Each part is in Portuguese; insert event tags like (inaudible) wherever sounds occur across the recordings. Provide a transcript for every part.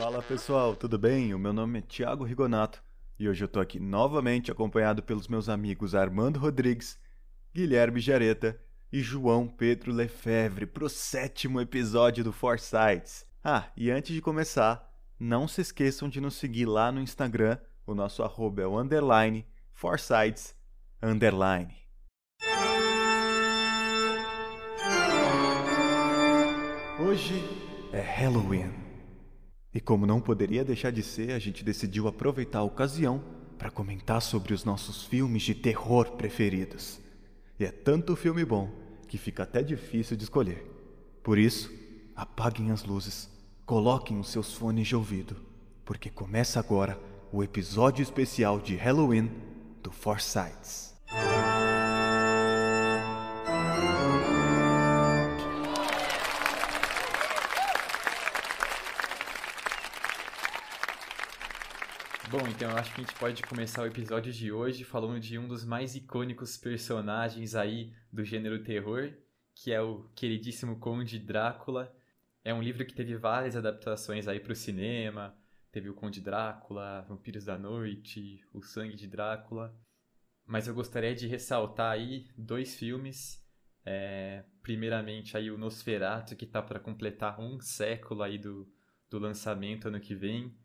Fala pessoal, tudo bem? O meu nome é Thiago Rigonato e hoje eu tô aqui novamente acompanhado pelos meus amigos Armando Rodrigues, Guilherme Jareta e João Pedro Lefebvre pro sétimo episódio do Foresights. Ah, e antes de começar, não se esqueçam de nos seguir lá no Instagram, o nosso arroba é o underline Foresights underline. Hoje é Halloween. E como não poderia deixar de ser, a gente decidiu aproveitar a ocasião para comentar sobre os nossos filmes de terror preferidos. E é tanto filme bom que fica até difícil de escolher. Por isso, apaguem as luzes, coloquem os seus fones de ouvido, porque começa agora o episódio especial de Halloween do Forsyths. Bom, então eu acho que a gente pode começar o episódio de hoje falando de um dos mais icônicos personagens aí do gênero terror, que é o queridíssimo Conde Drácula. É um livro que teve várias adaptações aí para o cinema. Teve o Conde Drácula, Vampiros da Noite, O Sangue de Drácula. Mas eu gostaria de ressaltar aí dois filmes. É, primeiramente aí o Nosferatu, que está para completar um século aí do, do lançamento ano que vem.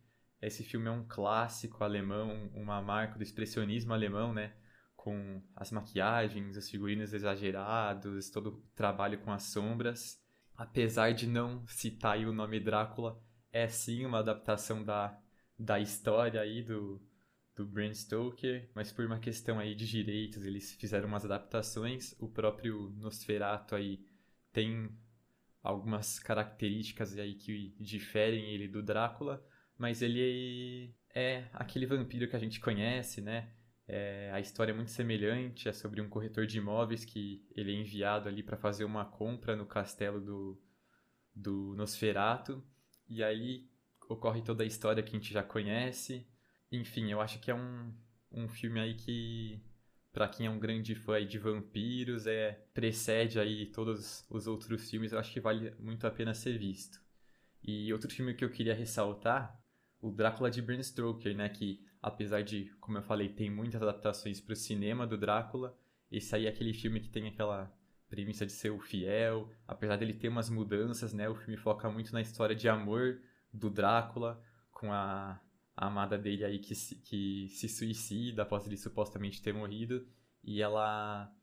Esse filme é um clássico alemão, uma marca do expressionismo alemão, né? Com as maquiagens, os figurinos exagerados, todo o trabalho com as sombras. Apesar de não citar o nome Drácula, é sim uma adaptação da, da história aí do, do Bram Stoker, mas por uma questão aí de direitos, eles fizeram umas adaptações. O próprio Nosferatu aí tem algumas características aí que diferem ele do Drácula, mas ele é aquele vampiro que a gente conhece, né? É, a história é muito semelhante, é sobre um corretor de imóveis que ele é enviado ali para fazer uma compra no castelo do, do Nosferatu, e aí ocorre toda a história que a gente já conhece. Enfim, eu acho que é um, um filme aí que, para quem é um grande fã de vampiros, é precede aí todos os outros filmes, eu acho que vale muito a pena ser visto. E outro filme que eu queria ressaltar o Drácula de Bram Stoker, né? Que apesar de, como eu falei, tem muitas adaptações para o cinema do Drácula, esse aí é aquele filme que tem aquela premissa de ser o fiel, apesar dele ter umas mudanças, né? O filme foca muito na história de amor do Drácula com a, a amada dele aí que se, que se suicida após ele supostamente ter morrido e ela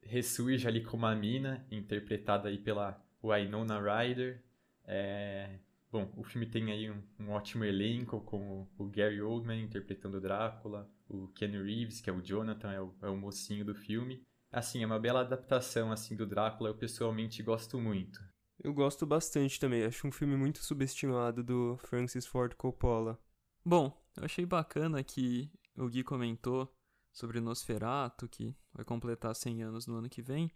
ressurge ali como a mina, interpretada aí pela Winona Ryder. É, Bom, o filme tem aí um, um ótimo elenco, com o, o, Gary Oldman interpretando o Drácula, o Ken Reeves, que é o Jonathan, é o, é o mocinho do filme. Assim, é uma bela adaptação assim do Drácula, eu pessoalmente gosto muito. Eu gosto bastante também, acho um filme muito subestimado do Francis Ford Coppola. Bom, eu achei bacana que o Gui comentou sobre Nosferatu, que vai completar 100 anos no ano que vem,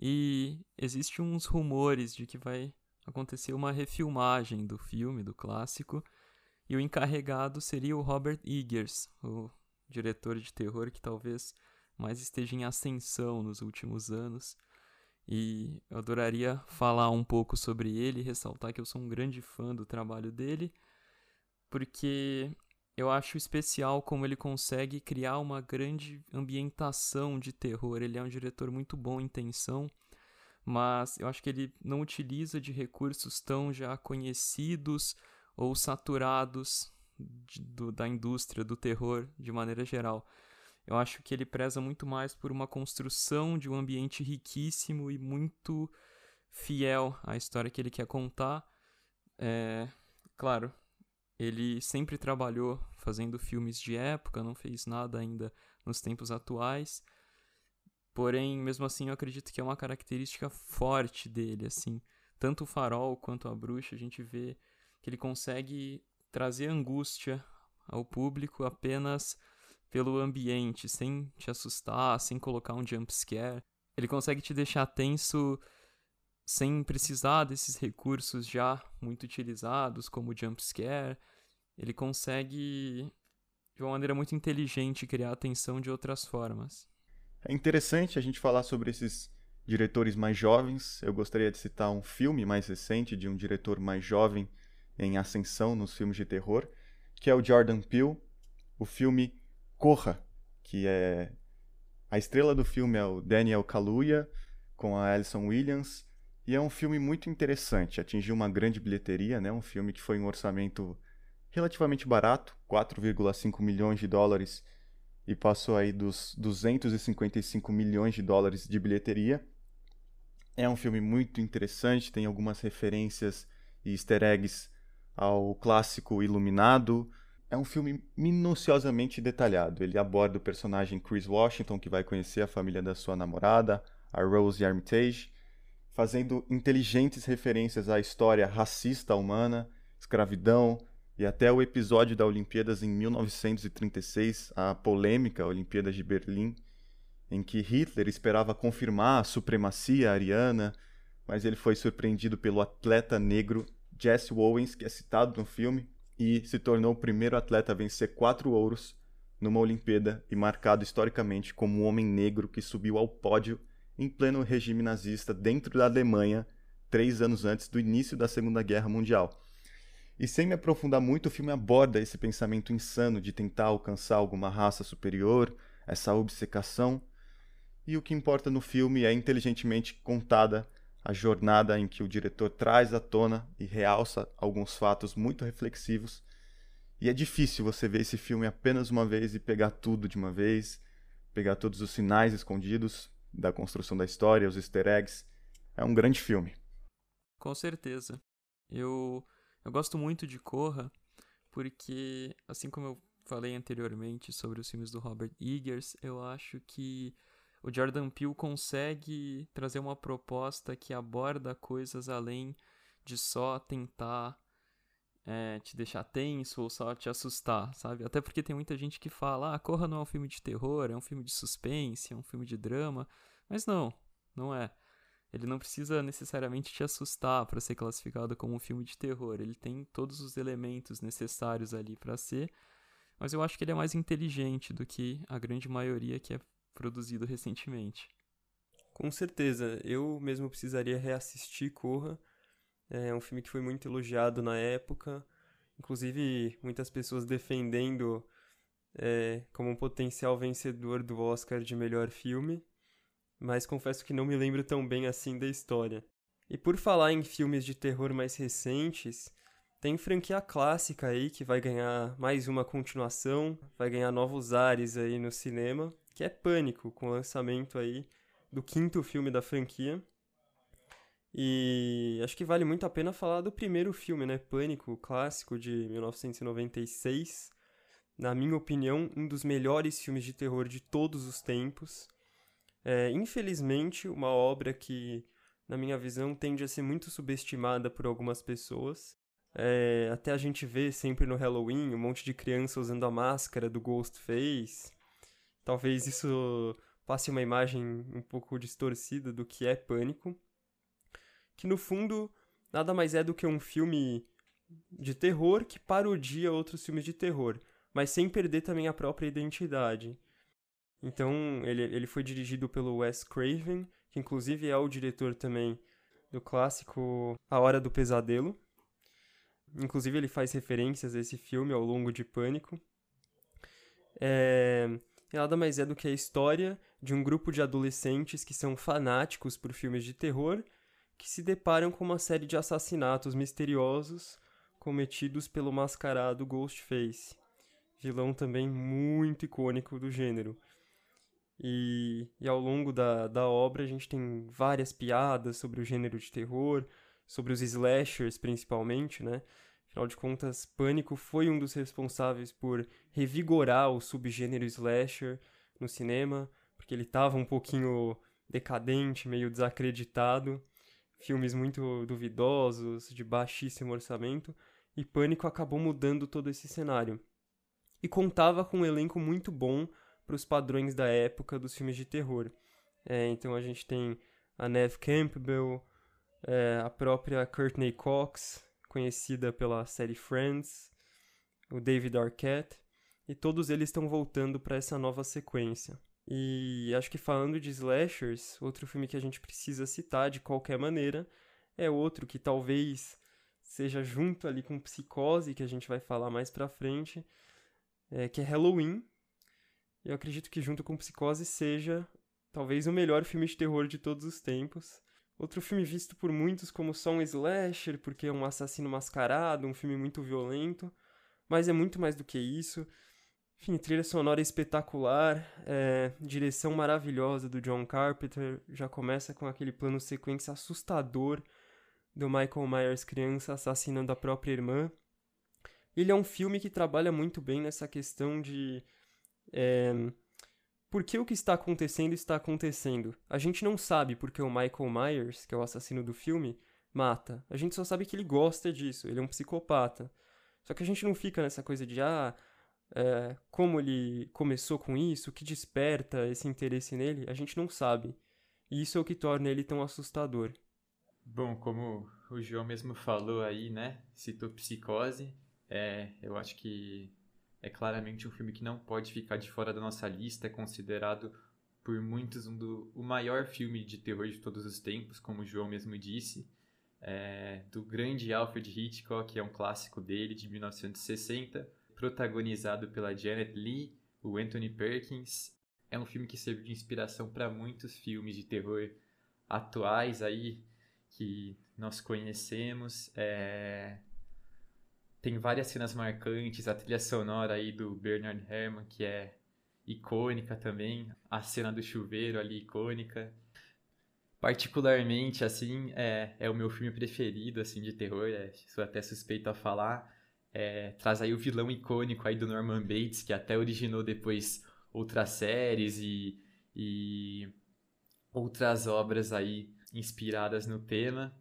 e existem uns rumores de que vai aconteceu uma refilmagem do filme, do clássico, e o encarregado seria o Robert Eggers, o diretor de terror que talvez mais esteja em ascensão nos últimos anos. E eu adoraria falar um pouco sobre ele, ressaltar que eu sou um grande fã do trabalho dele, porque eu acho especial como ele consegue criar uma grande ambientação de terror. Ele é um diretor muito bom em tensão mas eu acho que ele não utiliza de recursos tão já conhecidos ou saturados de, do, da indústria do terror de maneira geral. Eu acho que ele preza muito mais por uma construção de um ambiente riquíssimo e muito fiel à história que ele quer contar. É, claro, ele sempre trabalhou fazendo filmes de época, não fez nada ainda nos tempos atuais, Porém, mesmo assim, eu acredito que é uma característica forte dele, assim. Tanto o farol quanto a bruxa, a gente vê que ele consegue trazer angústia ao público apenas pelo ambiente, sem te assustar, sem colocar um jump scare. Ele consegue te deixar tenso sem precisar desses recursos já muito utilizados, como o jump scare. Ele consegue, de uma maneira muito inteligente, criar atenção de outras formas. É interessante a gente falar sobre esses diretores mais jovens. Eu gostaria de citar um filme mais recente de um diretor mais jovem em ascensão nos filmes de terror, que é o Jordan Peele, o filme Corra, que é a estrela do filme é o Daniel Kaluuya com a Alison Williams e é um filme muito interessante, atingiu uma grande bilheteria, né? Um filme que foi um orçamento relativamente barato, 4,5 milhões de dólares e passou aí dos 255 milhões de dólares de bilheteria. É um filme muito interessante, tem algumas referências e easter eggs ao clássico Iluminado. É um filme minuciosamente detalhado. Ele aborda o personagem Chris Washington, que vai conhecer a família da sua namorada, a Rose Armitage, fazendo inteligentes referências à história racista humana, escravidão e até o episódio da Olimpíadas em 1936, a polêmica Olimpíadas de Berlim, em que Hitler esperava confirmar a supremacia ariana, mas ele foi surpreendido pelo atleta negro Jesse Owens, que é citado no filme, e se tornou o primeiro atleta a vencer quatro ouros numa Olimpíada e marcado historicamente como o homem negro que subiu ao pódio em pleno regime nazista dentro da Alemanha, três anos antes do início da Segunda Guerra Mundial. E sem me aprofundar muito, o filme aborda esse pensamento insano de tentar alcançar alguma raça superior, essa obcecação. E o que importa no filme é inteligentemente contada a jornada em que o diretor traz à tona e realça alguns fatos muito reflexivos. E é difícil você ver esse filme apenas uma vez e pegar tudo de uma vez, pegar todos os sinais escondidos da construção da história, os easter eggs. É um grande filme. Com certeza. Eu, eu gosto muito de Corra, porque, assim como eu falei anteriormente sobre os filmes do Robert Eggers, eu acho que o Jordan Peele consegue trazer uma proposta que aborda coisas além de só tentar é, te deixar tenso ou só te assustar, sabe? Até porque tem muita gente que fala, ah, Corra não é um filme de terror, é um filme de suspense, é um filme de drama. Mas não, não é. Ele não precisa necessariamente te assustar para ser classificado como um filme de terror. Ele tem todos os elementos necessários ali para ser, mas eu acho que ele é mais inteligente do que a grande maioria que é produzido recentemente. Com certeza, eu mesmo precisaria reassistir Corra. É um filme que foi muito elogiado na época, inclusive muitas pessoas defendendo é, como um potencial vencedor do Oscar de melhor filme, mas confesso que não me lembro tão bem assim da história. E por falar em filmes de terror mais recentes, tem franquia clássica aí que vai ganhar mais uma continuação, vai ganhar novos ares aí no cinema, que é Pânico, com o lançamento aí do quinto filme da franquia. E acho que vale muito a pena falar do primeiro filme, né? Pânico, clássico de 1996. Na minha opinião, um dos melhores filmes de terror de todos os tempos. É, infelizmente, uma obra que, na minha visão, tende a ser muito subestimada por algumas pessoas. É, até a gente vê sempre no Halloween um monte de criança usando a máscara do Ghostface. Talvez isso passe uma imagem um pouco distorcida do que é Pânico que no fundo nada mais é do que um filme de terror que parodia outros filmes de terror, mas sem perder também a própria identidade. Então, ele, ele foi dirigido pelo Wes Craven, que inclusive é o diretor também do clássico A Hora do Pesadelo. Inclusive, ele faz referências a esse filme ao longo de Pânico. É, nada mais é do que a história de um grupo de adolescentes que são fanáticos por filmes de terror que se deparam com uma série de assassinatos misteriosos cometidos pelo mascarado Ghostface, vilão também muito icônico do gênero. E, e ao longo da, da obra a gente tem várias piadas sobre o gênero de terror, sobre os slashers principalmente, né? Afinal de contas, Pânico foi um dos responsáveis por revigorar o subgênero slasher no cinema, porque ele estava um pouquinho decadente, meio desacreditado filmes muito duvidosos, de baixíssimo orçamento, e Pânico acabou mudando todo esse cenário. E contava com um elenco muito bom para os padrões da época dos filmes de terror. É, então a gente tem a Neve Campbell, é, a própria Courtney Cox, conhecida pela série Friends, o David Arquette, e todos eles estão voltando para essa nova sequência. E acho que falando de slashers, outro filme que a gente precisa citar de qualquer maneira é outro que talvez seja junto ali com Psicose, que a gente vai falar mais pra frente, é, que é Halloween. Eu acredito que junto com Psicose seja talvez o melhor filme de terror de todos os tempos. Outro filme visto por muitos como só um slasher, porque é um assassino mascarado, um filme muito violento, mas é muito mais do que isso. Enfim, trilha sonora espetacular, é, direção maravilhosa do John Carpenter, já começa com aquele plano sequência assustador do Michael Myers criança assassinando a própria irmã. Ele é um filme que trabalha muito bem nessa questão de é, por que o que está acontecendo está acontecendo. A gente não sabe porque o Michael Myers, que é o assassino do filme, mata. A gente só sabe que ele gosta disso, ele é um psicopata. Só que a gente não fica nessa coisa de, ah, é, como ele começou com isso, o que desperta esse interesse nele, a gente não sabe. E isso é o que torna ele tão assustador. Bom, como o João mesmo falou aí, né? Citou Psicose. É, eu acho que é claramente um filme que não pode ficar de fora da nossa lista. É considerado por muitos um do, o maior filme de terror de todos os tempos, como o João mesmo disse. É, do grande Alfred Hitchcock, é um clássico dele, de 1960 protagonizado pela Janet Leigh, o Anthony Perkins. É um filme que serviu de inspiração para muitos filmes de terror atuais aí que nós conhecemos. É... Tem várias cenas marcantes, a trilha sonora aí do Bernard Herrmann, que é icônica também, a cena do chuveiro ali icônica. Particularmente, assim, é, é o meu filme preferido, assim, de terror, é, sou até suspeito a falar, é, traz aí o vilão icônico aí do Norman Bates, que até originou depois outras séries e, e outras obras aí inspiradas no tema.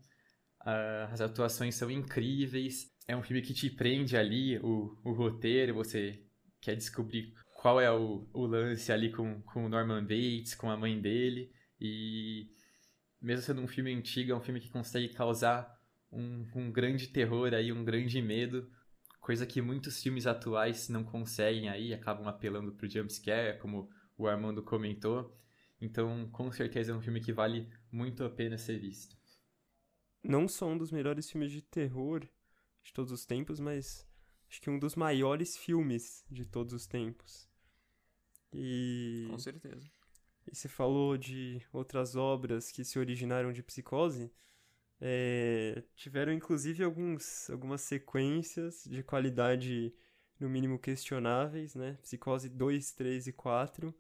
Uh, as atuações são incríveis. É um filme que te prende ali, o, o roteiro, você quer descobrir qual é o, o lance ali com, com o Norman Bates, com a mãe dele. E mesmo sendo um filme antigo, é um filme que consegue causar um, um grande terror aí, um grande medo coisa que muitos filmes atuais não conseguem aí, acabam apelando pro jumpscare, como o Armando comentou. Então, com certeza é um filme que vale muito a pena ser visto. Não só um dos melhores filmes de terror de todos os tempos, mas acho que um dos maiores filmes de todos os tempos. E. Com certeza. E você falou de outras obras que se originaram de psicose. É, tiveram inclusive alguns, algumas sequências de qualidade no mínimo questionáveis, né? Psicose 2, 3 e 4.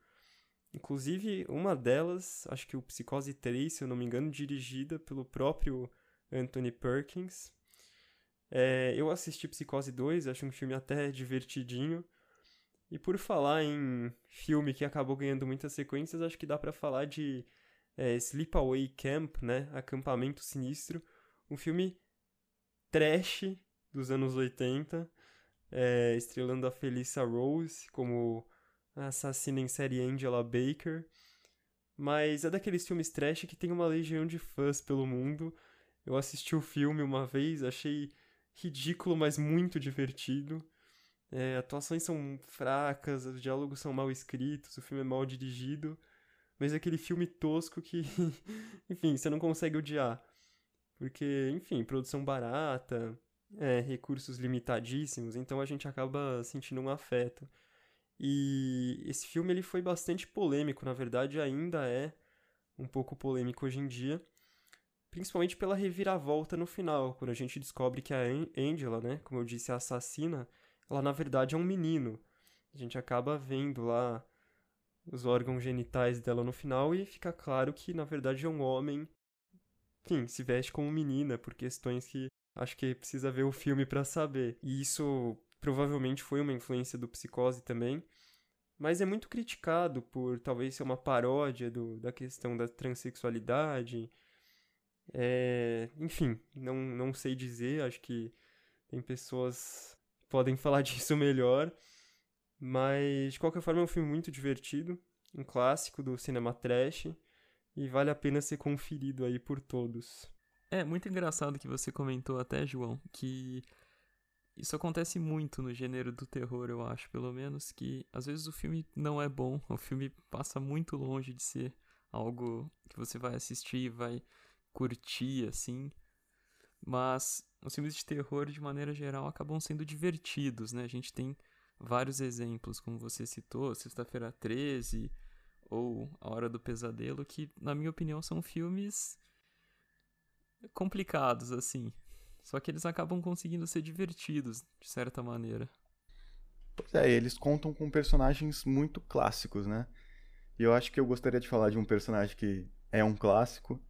Inclusive, uma delas, acho que o Psicose 3, se eu não me engano, dirigida pelo próprio Anthony Perkins. É, eu assisti Psicose 2, acho um filme até divertidinho. E por falar em filme que acabou ganhando muitas sequências, acho que dá para falar de é, Sleepaway Camp, né? Acampamento Sinistro, um filme trash dos anos 80, é, estrelando a Felissa Rose como assassina em série Angela Baker. Mas é daqueles filmes trash que tem uma legião de fãs pelo mundo. Eu assisti o filme uma vez, achei ridículo, mas muito divertido. É, atuações são fracas, os diálogos são mal escritos, o filme é mal dirigido mas é aquele filme tosco que, (laughs) enfim, você não consegue odiar. Porque, enfim, produção barata, é, recursos limitadíssimos, então a gente acaba sentindo um afeto. E esse filme ele foi bastante polêmico, na verdade ainda é um pouco polêmico hoje em dia, principalmente pela reviravolta no final, quando a gente descobre que a Angela, né, como eu disse, a assassina, ela na verdade é um menino. A gente acaba vendo lá os órgãos genitais dela no final e fica claro que na verdade é um homem, enfim, se veste como menina por questões que acho que precisa ver o filme para saber. E isso provavelmente foi uma influência do Psicose também, mas é muito criticado por talvez ser uma paródia do, da questão da transexualidade. É, enfim, não, não sei dizer, acho que tem pessoas que podem (laughs) falar disso melhor. Mas, de qualquer forma, é um filme muito divertido, um clássico do cinema trash, e vale a pena ser conferido aí por todos. É muito engraçado que você comentou até, João, que isso acontece muito no gênero do terror, eu acho, pelo menos, que às vezes o filme não é bom, (laughs) o filme passa muito longe de ser algo que você vai assistir e vai curtir, assim. mas os filmes de terror, de maneira geral, acabam sendo divertidos, né? A gente tem vários exemplos, como você citou, Sexta-feira 13 ou A Hora do Pesadelo, que, na minha opinião, são filmes complicados, assim. Só que eles acabam conseguindo ser divertidos, de certa maneira. Pois é, eles contam com personagens muito clássicos, né? E eu acho que eu gostaria de falar de um personagem que é um clássico,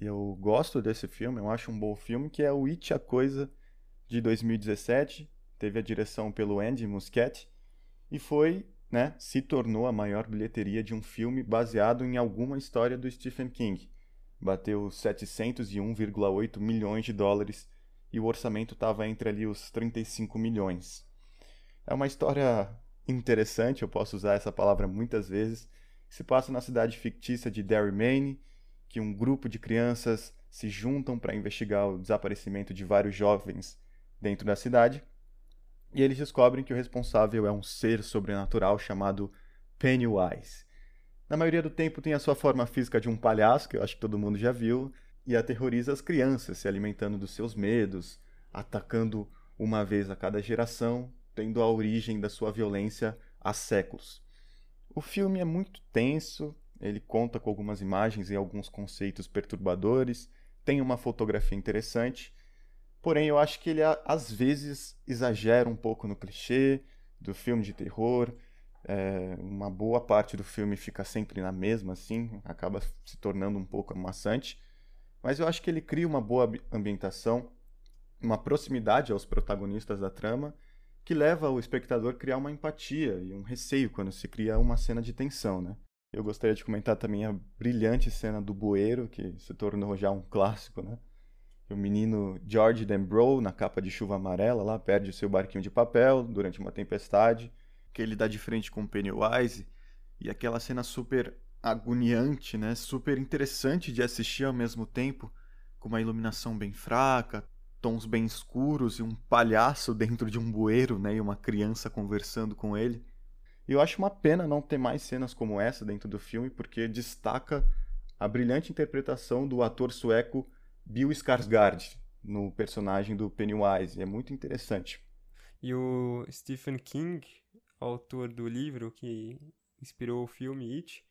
e eu gosto desse filme, eu acho um bom filme, que é o It, a Coisa, de 2017. Teve a direção pelo Andy Muschietti e foi, né, se tornou a maior bilheteria de um filme baseado em alguma história do Stephen King. Bateu 701,8 milhões de dólares e o orçamento estava entre ali os 35 milhões. É uma história interessante, eu posso usar essa palavra muitas vezes. Se passa na cidade fictícia de Derry, Maine, que um grupo de crianças se juntam para investigar o desaparecimento de vários jovens dentro da cidade. E eles descobrem que o responsável é um ser sobrenatural chamado Pennywise. Na maioria do tempo tem a sua forma física de um palhaço, que eu acho que todo mundo já viu, e aterroriza as crianças, se alimentando dos seus medos, atacando uma vez a cada geração, tendo a origem da sua violência há séculos. O filme é muito tenso, ele conta com algumas imagens e alguns conceitos perturbadores, tem uma fotografia interessante, porém eu acho que ele às vezes exagera um pouco no clichê do filme de terror. É, uma boa parte do filme fica sempre na mesma, assim, acaba se tornando um pouco amassante. Mas eu acho que ele cria uma boa ambientação, uma proximidade aos protagonistas da trama, que leva o espectador a criar uma empatia e um receio quando se cria uma cena de tensão, né? Eu gostaria de comentar também a brilhante cena do bueiro, que se tornou já um clássico, né? O menino George Dembrow, na capa de chuva amarela, lá perde o seu barquinho de papel durante uma tempestade, que ele dá de frente com Pennywise, e aquela cena super agoniante, né? Super interessante de assistir ao mesmo tempo, com uma iluminação bem fraca, tons bem escuros e um palhaço dentro de um bueiro, né? E uma criança conversando com ele. E eu acho uma pena não ter mais cenas como essa dentro do filme, porque destaca a brilhante interpretação do ator sueco Bill Skarsgård no personagem do Pennywise. É muito interessante. E o Stephen King, autor do livro que inspirou o filme It,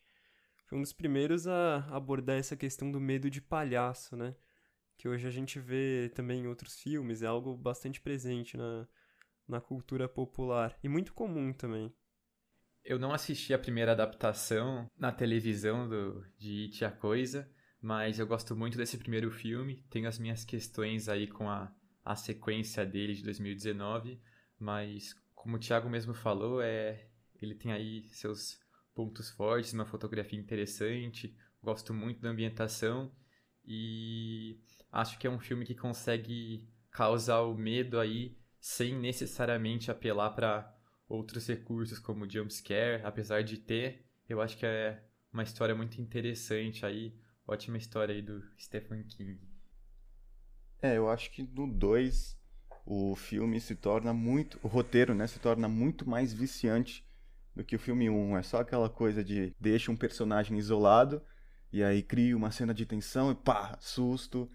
foi um dos primeiros a abordar essa questão do medo de palhaço, né? Que hoje a gente vê também em outros filmes, é algo bastante presente na, na cultura popular e muito comum também. Eu não assisti a primeira adaptação na televisão do, de It a Coisa, mas eu gosto muito desse primeiro filme. Tenho as minhas questões aí com a, a sequência dele de 2019, mas como o Thiago mesmo falou, é, ele tem aí seus pontos fortes, uma fotografia interessante, gosto muito da ambientação e acho que é um filme que consegue causar o medo aí sem necessariamente apelar para outros recursos como jump scare, apesar de ter, eu acho que é uma história muito interessante aí, ótima história aí do Stephen King. É, eu acho que no 2 o filme se torna muito, o roteiro, né, se torna muito mais viciante do que o filme 1. Um. É só aquela coisa de deixa um personagem isolado e aí cria uma cena de tensão e pá, susto.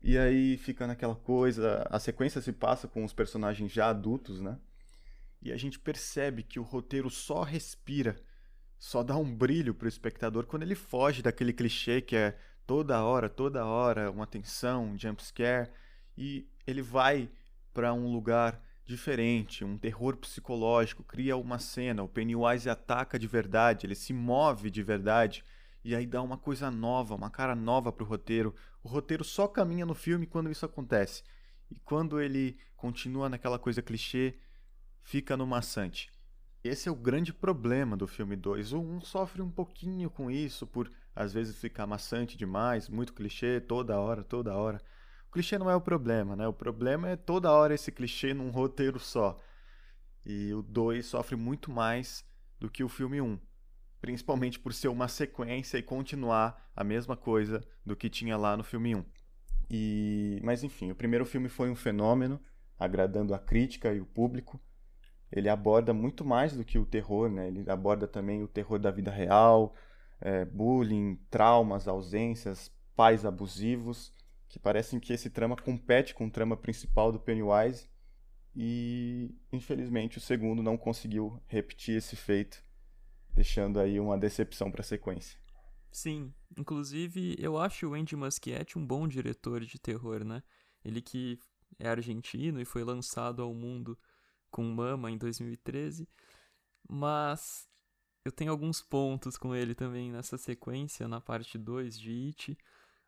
E aí fica naquela coisa, a sequência se passa com os personagens já adultos, né? E a gente percebe que o roteiro só respira, só dá um brilho para o espectador quando ele foge daquele clichê que é toda hora, toda hora uma tensão, um jump scare e ele vai para um lugar diferente, um terror psicológico, cria uma cena, o Pennywise ataca de verdade, ele se move de verdade e aí dá uma coisa nova, uma cara nova para o roteiro. O roteiro só caminha no filme quando isso acontece. E quando ele continua naquela coisa clichê, fica no maçante. Esse é o grande problema do filme 2. O 1 um sofre um pouquinho com isso, por às vezes ficar maçante demais, muito clichê, toda hora, toda hora. O clichê não é o problema, né? O problema é toda hora esse clichê num roteiro só. E o 2 sofre muito mais do que o filme 1. Um, principalmente por ser uma sequência e continuar a mesma coisa do que tinha lá no filme 1. Um. E... Mas enfim, o primeiro filme foi um fenômeno, agradando a crítica e o público ele aborda muito mais do que o terror, né? Ele aborda também o terror da vida real, é, bullying, traumas, ausências, pais abusivos que parecem que esse trama compete com o trama principal do Pennywise e infelizmente o segundo não conseguiu repetir esse feito, deixando aí uma decepção para a sequência. Sim, inclusive eu acho o Andy Muschietti um bom diretor de terror, né? Ele que é argentino e foi lançado ao mundo com Mama em 2013, mas eu tenho alguns pontos com ele também nessa sequência, na parte 2 de It,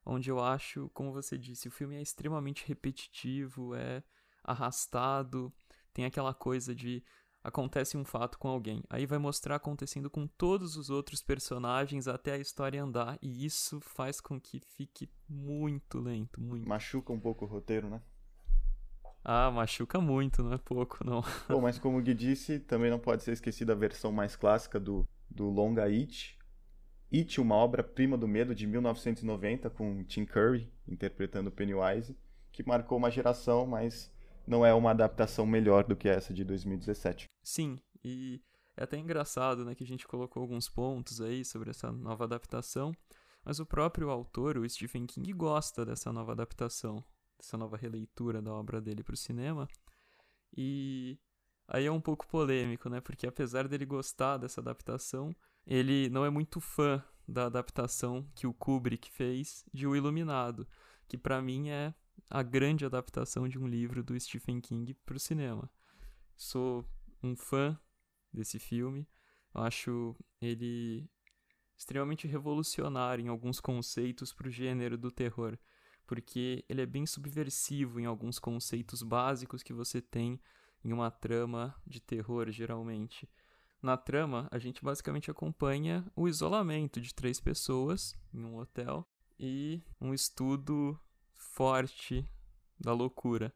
onde eu acho, como você disse, o filme é extremamente repetitivo, é arrastado, tem aquela coisa de acontece um fato com alguém, aí vai mostrar acontecendo com todos os outros personagens até a história andar, e isso faz com que fique muito lento, muito. Machuca um pouco o roteiro, né? Ah, machuca muito, não é pouco, não. Bom, mas como o Gui disse, também não pode ser esquecida a versão mais clássica do, do longa It, It, uma obra-prima do medo de 1990, com Tim Curry interpretando Pennywise, que marcou uma geração, mas não é uma adaptação melhor do que essa de 2017. Sim, e é até engraçado né, que a gente colocou alguns pontos aí sobre essa nova adaptação, mas o próprio autor, o Stephen King, gosta dessa nova adaptação, dessa nova releitura da obra dele para o cinema. E aí é um pouco polêmico, né? Porque apesar dele gostar dessa adaptação, ele não é muito fã da adaptação que o Kubrick fez de O Iluminado, que para mim é a grande adaptação de um livro do Stephen King para o cinema. Sou um fã desse filme, acho ele extremamente revolucionário em alguns conceitos para o gênero do terror, porque ele é bem subversivo em alguns conceitos básicos que você tem em uma trama de terror, geralmente. Na trama, a gente basicamente acompanha o isolamento de três pessoas em um hotel e um estudo forte da loucura.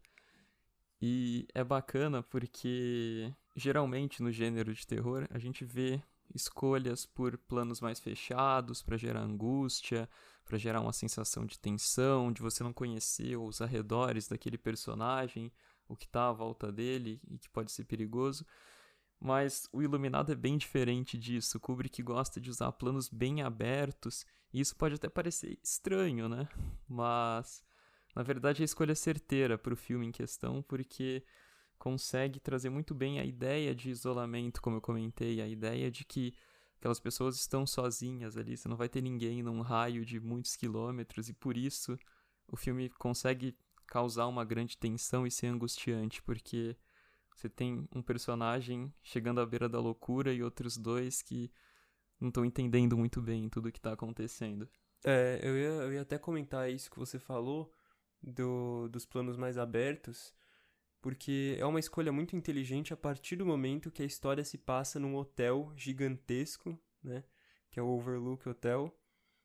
E é bacana porque geralmente no gênero de terror a gente vê escolhas por planos mais fechados para gerar angústia, para gerar uma sensação de tensão, de você não conhecer os arredores daquele personagem, o que está à volta dele e que pode ser perigoso. Mas o Iluminado é bem diferente disso. O Kubrick gosta de usar planos bem abertos, e isso pode até parecer estranho, né? Mas na verdade a escolha é certeira para o filme em questão, porque consegue trazer muito bem a ideia de isolamento, como eu comentei, a ideia de que aquelas pessoas estão sozinhas ali, você não vai ter ninguém num raio de muitos quilômetros, e por isso o filme consegue causar uma grande tensão e ser angustiante, porque você tem um personagem chegando à beira da loucura e outros dois que não estão entendendo muito bem tudo o que está acontecendo. É, eu ia, eu ia até comentar isso que você falou do, dos planos mais abertos, porque é uma escolha muito inteligente a partir do momento que a história se passa num hotel gigantesco, né? Que é o Overlook Hotel.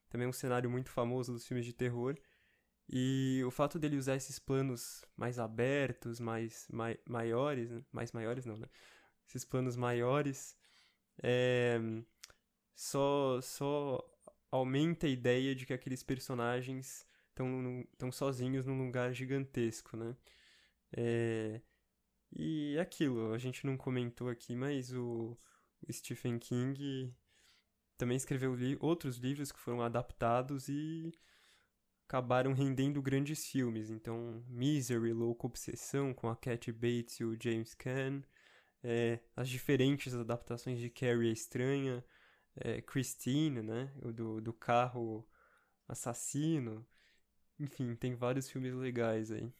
Também um cenário muito famoso dos filmes de terror. E o fato dele usar esses planos mais abertos, mais mai, maiores, né? mais maiores não, né? Esses planos maiores, é, só, só aumenta a ideia de que aqueles personagens estão sozinhos num lugar gigantesco, né? É, e aquilo, a gente não comentou aqui, mas o, o Stephen King também escreveu li outros livros que foram adaptados e acabaram rendendo grandes filmes. Então, Misery, Louca Obsessão, com a Cat Bates e o James Caan, é, as diferentes adaptações de Carrie a Estranha, é, Christine, né, do, do carro assassino. Enfim, tem vários filmes legais aí.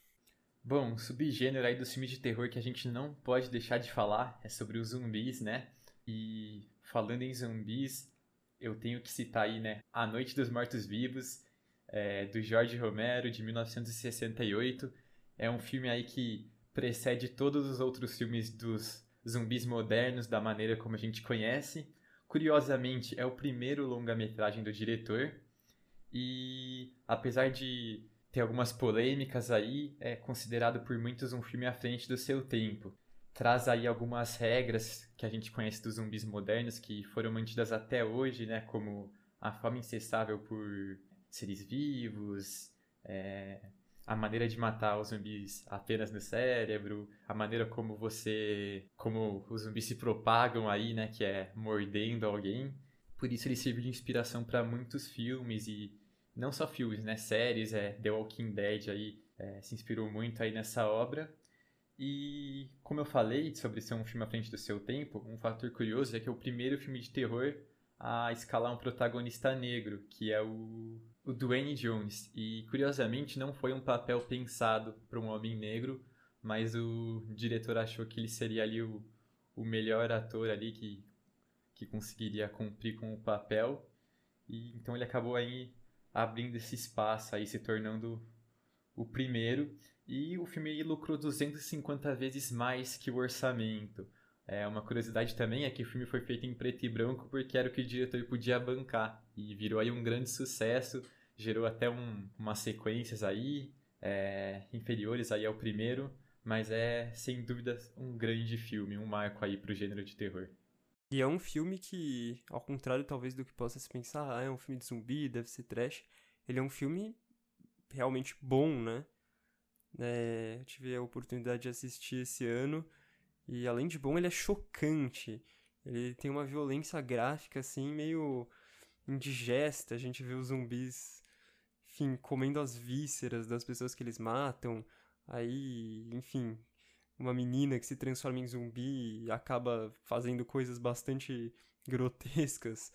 Bom, subgênero aí dos filmes de terror que a gente não pode deixar de falar é sobre os zumbis, né? E falando em zumbis, eu tenho que citar aí, né, A Noite dos Mortos-Vivos, é, do George Romero, de 1968. É um filme aí que precede todos os outros filmes dos zumbis modernos da maneira como a gente conhece. Curiosamente, é o primeiro longa-metragem do diretor. E apesar de ter algumas polêmicas aí, é considerado por muitos um filme à frente do seu tempo. Traz aí algumas regras que a gente conhece dos zumbis modernos que foram mantidas até hoje, né, como a forma incessável por seres vivos, é, a maneira de matar os zumbis apenas no cérebro, a maneira como você, como os zumbis se propagam aí, né, que é mordendo alguém. Por isso ele serve de inspiração para muitos filmes e não só filmes, né? Séries, é, The Walking Dead aí é, se inspirou muito aí nessa obra. E como eu falei sobre ser um filme à frente do seu tempo, um fator curioso é que é o primeiro filme de terror a escalar um protagonista negro, que é o, o Dwayne Jones. E curiosamente não foi um papel pensado para um homem negro, mas o diretor achou que ele seria ali o, o melhor ator ali que, que conseguiria cumprir com o papel. E então ele acabou aí abrindo esse espaço aí, se tornando o primeiro. E o filme lucrou 250 vezes mais que o orçamento. É, uma curiosidade também é que o filme foi feito em preto e branco porque era o que o diretor podia bancar. E virou aí um grande sucesso, gerou até um, umas sequências aí, é, inferiores aí ao primeiro, mas é sem dúvida um grande filme, um marco aí pro gênero de terror. E é um filme que, ao contrário talvez do que possa se pensar, ah, é um filme de zumbi, deve ser trash, ele é um filme realmente bom, né? É, eu tive a oportunidade de assistir esse ano e além de bom, ele é chocante. Ele tem uma violência gráfica assim meio indigesta. A gente vê os zumbis, enfim, comendo as vísceras das pessoas que eles matam. Aí, enfim, uma menina que se transforma em zumbi e acaba fazendo coisas bastante grotescas.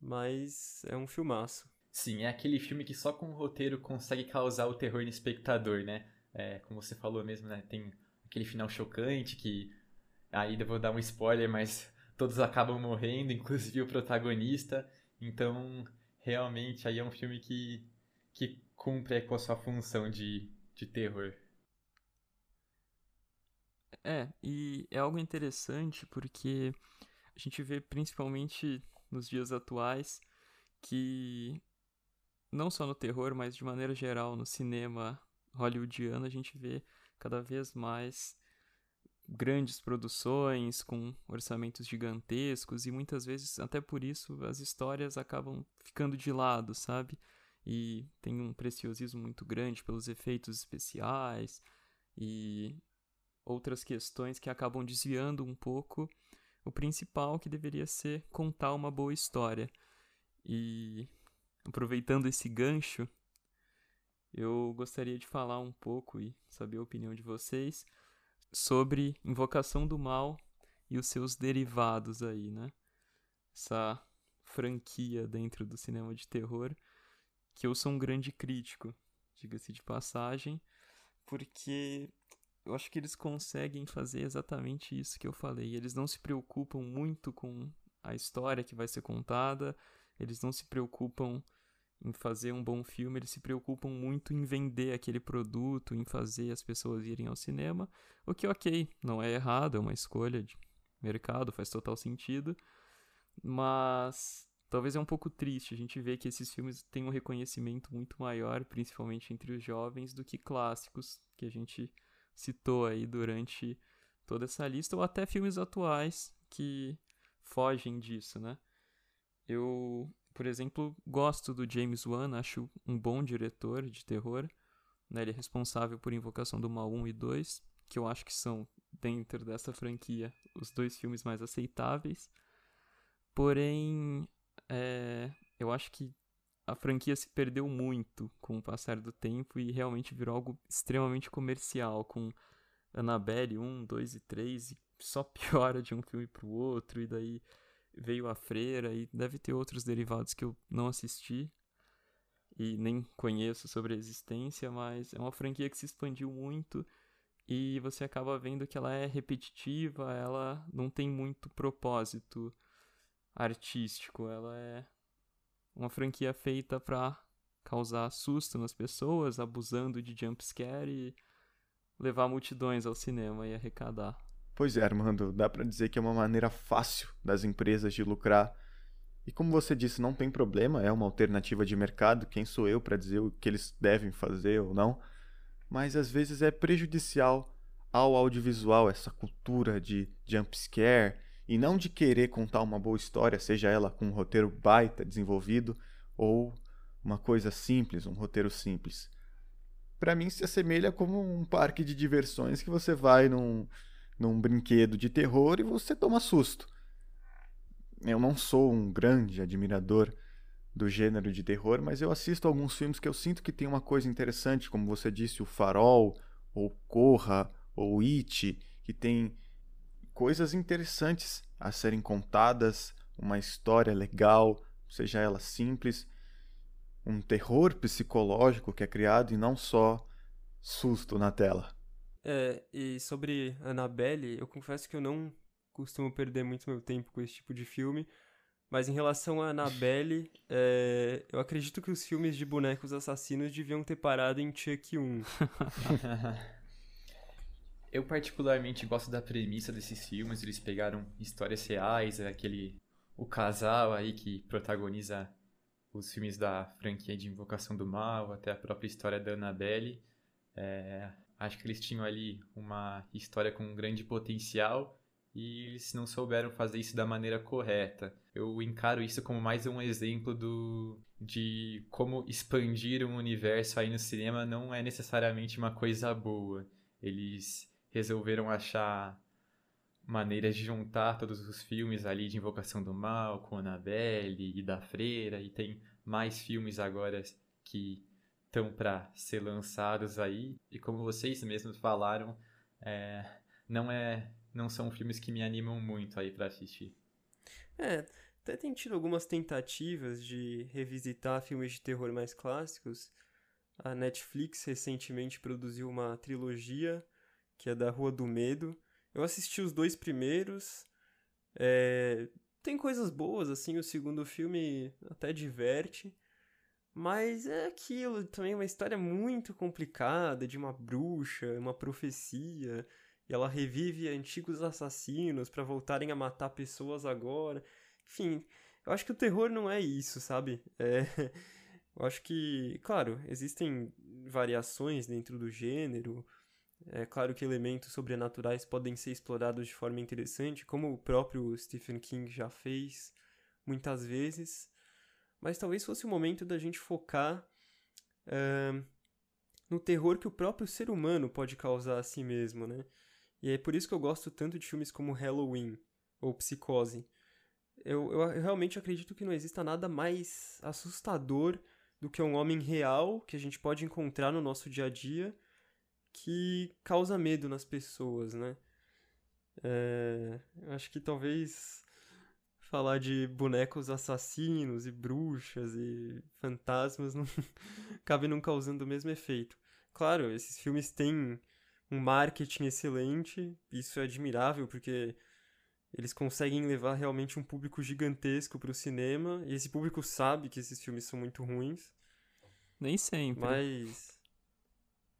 Mas é um filmaço. Sim, é aquele filme que só com o roteiro consegue causar o terror no espectador, né? É, como você falou mesmo, né? Tem aquele final chocante que. Aí eu vou dar um spoiler, mas todos acabam morrendo, (laughs) inclusive o protagonista. Então, realmente, aí é um filme que, que cumpre com a sua função de, de terror. É, e é algo interessante porque a gente vê principalmente nos dias atuais que não só no terror, mas de maneira geral no cinema hollywoodiano, a gente vê cada vez mais grandes produções com orçamentos gigantescos e muitas vezes até por isso as histórias acabam ficando de lado, sabe? E tem um preciosismo muito grande pelos efeitos especiais e outras questões que acabam desviando um pouco o principal que deveria ser contar uma boa história. E aproveitando esse gancho, eu gostaria de falar um pouco e saber a opinião de vocês sobre Invocação do Mal e os seus derivados aí, né? Essa franquia dentro do cinema de terror, que eu sou um grande crítico, diga-se de passagem, porque eu acho que eles conseguem fazer exatamente isso que eu falei. Eles não se preocupam muito com a história que vai ser contada, eles não se preocupam em fazer um bom filme, eles se preocupam muito em vender aquele produto, em fazer as pessoas irem ao cinema, o que, ok, não é errado, é uma escolha de mercado, faz total sentido, mas talvez é um pouco triste a gente ver que esses filmes têm um reconhecimento muito maior, principalmente entre os jovens, do que clássicos que a gente citou aí durante toda essa lista, ou até filmes atuais que fogem disso, né? Eu por exemplo, gosto do James Wan, acho um bom diretor de terror. Né? Ele é responsável por Invocação do Mal 1 e 2, que eu acho que são, dentro dessa franquia, os dois filmes mais aceitáveis. Porém, é, eu acho que a franquia se perdeu muito com o passar do tempo e realmente virou algo extremamente comercial, com Annabelle 1, 2 e 3, e só (laughs) piora de um filme pro outro, e daí veio a Freira e deve ter outros derivados que eu não assisti e nem conheço sobre a existência, mas é uma franquia que se expandiu muito e você acaba vendo que ela é repetitiva, ela não tem muito propósito artístico, ela é uma franquia feita para causar susto nas pessoas, abusando de jumpscare e levar multidões ao cinema e arrecadar. Pois é, Armando, dá para dizer que é uma maneira fácil das empresas de lucrar. E como você disse, não tem problema, é uma alternativa de mercado, quem sou eu para dizer o que eles devem fazer ou não? Mas às vezes é prejudicial ao audiovisual essa cultura de jump scare e não de querer contar uma boa história, seja ela com um roteiro baita desenvolvido ou uma coisa simples, um roteiro simples. Para mim se assemelha como um parque de diversões que você vai num num brinquedo de terror e você toma susto. Eu não sou um grande admirador do gênero de terror, mas eu assisto alguns filmes que eu sinto que tem uma coisa interessante, como você disse, o Farol, ou Corra, ou It, que tem coisas interessantes a serem contadas, uma história legal, seja ela simples, um terror psicológico que é criado e não só susto na tela. É, e sobre Annabelle, eu confesso que eu não costumo perder muito meu tempo com esse tipo de filme, mas em relação a Annabelle, (laughs) é, eu acredito que os filmes de bonecos assassinos deviam ter parado em Chuck 1. (laughs) eu particularmente gosto da premissa desses filmes, eles pegaram histórias reais, aquele o casal aí que protagoniza os filmes da franquia de Invocação do Mal, até a própria história da Annabelle. É, acho que eles tinham ali uma história com um grande potencial e eles não souberam fazer isso da maneira correta. Eu encaro isso como mais um exemplo do de como expandir um universo aí no cinema não é necessariamente uma coisa boa. Eles resolveram achar maneiras de juntar todos os filmes ali de Invocação do Mal, com Annabelle e da Freira, e tem mais filmes agora que estão para ser lançados aí. E como vocês mesmos falaram, é, não é, não são filmes que me animam muito aí para assistir. É, até tem tido algumas tentativas de revisitar filmes de terror mais clássicos. A Netflix recentemente produziu uma trilogia que é da Rua do Medo, eu assisti os dois primeiros. É, tem coisas boas, assim, o segundo filme até diverte. Mas é aquilo, também uma história muito complicada de uma bruxa, uma profecia. E ela revive antigos assassinos para voltarem a matar pessoas agora. Enfim, eu acho que o terror não é isso, sabe? É, (laughs) eu acho que, claro, existem variações dentro do gênero. É claro que elementos sobrenaturais podem ser explorados de forma interessante, como o próprio Stephen King já fez muitas vezes, mas talvez fosse o momento da gente focar uh, no terror que o próprio ser humano pode causar a si mesmo, né? E é por isso que eu gosto tanto de filmes como Halloween ou Psicose. Eu, eu, eu realmente acredito que não exista nada mais assustador do que um homem real que a gente pode encontrar no nosso dia a dia que causa medo nas pessoas, né? É, acho que talvez falar de bonecos assassinos e bruxas e fantasmas não (laughs) cabe não causando o mesmo efeito. Claro, esses filmes têm um marketing excelente, isso é admirável porque eles conseguem levar realmente um público gigantesco para o cinema e esse público sabe que esses filmes são muito ruins. Nem sempre. Mas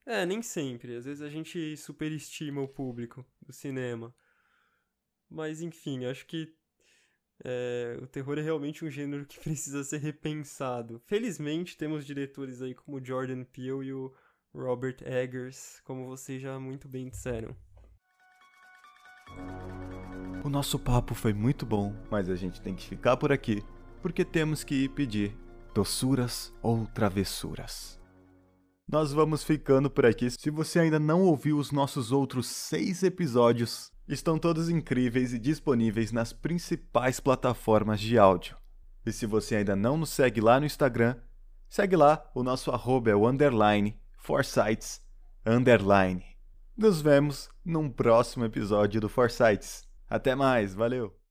é, nem sempre. Às vezes a gente superestima o público do cinema. Mas enfim, acho que é, o terror é realmente um gênero que (laughs) precisa ser repensado. Felizmente temos diretores aí como Jordan Peele e o Robert Eggers, como vocês já muito bem disseram. O nosso papo foi muito bom, mas a gente tem que ficar por aqui, porque temos que pedir doçuras ou travessuras. Nós vamos ficando por aqui. Se você ainda não ouviu os nossos outros seis episódios, estão todos incríveis e disponíveis nas principais plataformas de áudio. E se você ainda não nos segue lá no Instagram, segue lá, o nosso arroba é o underline, underline. Nos vemos num próximo episódio do Foresights. Até mais, valeu!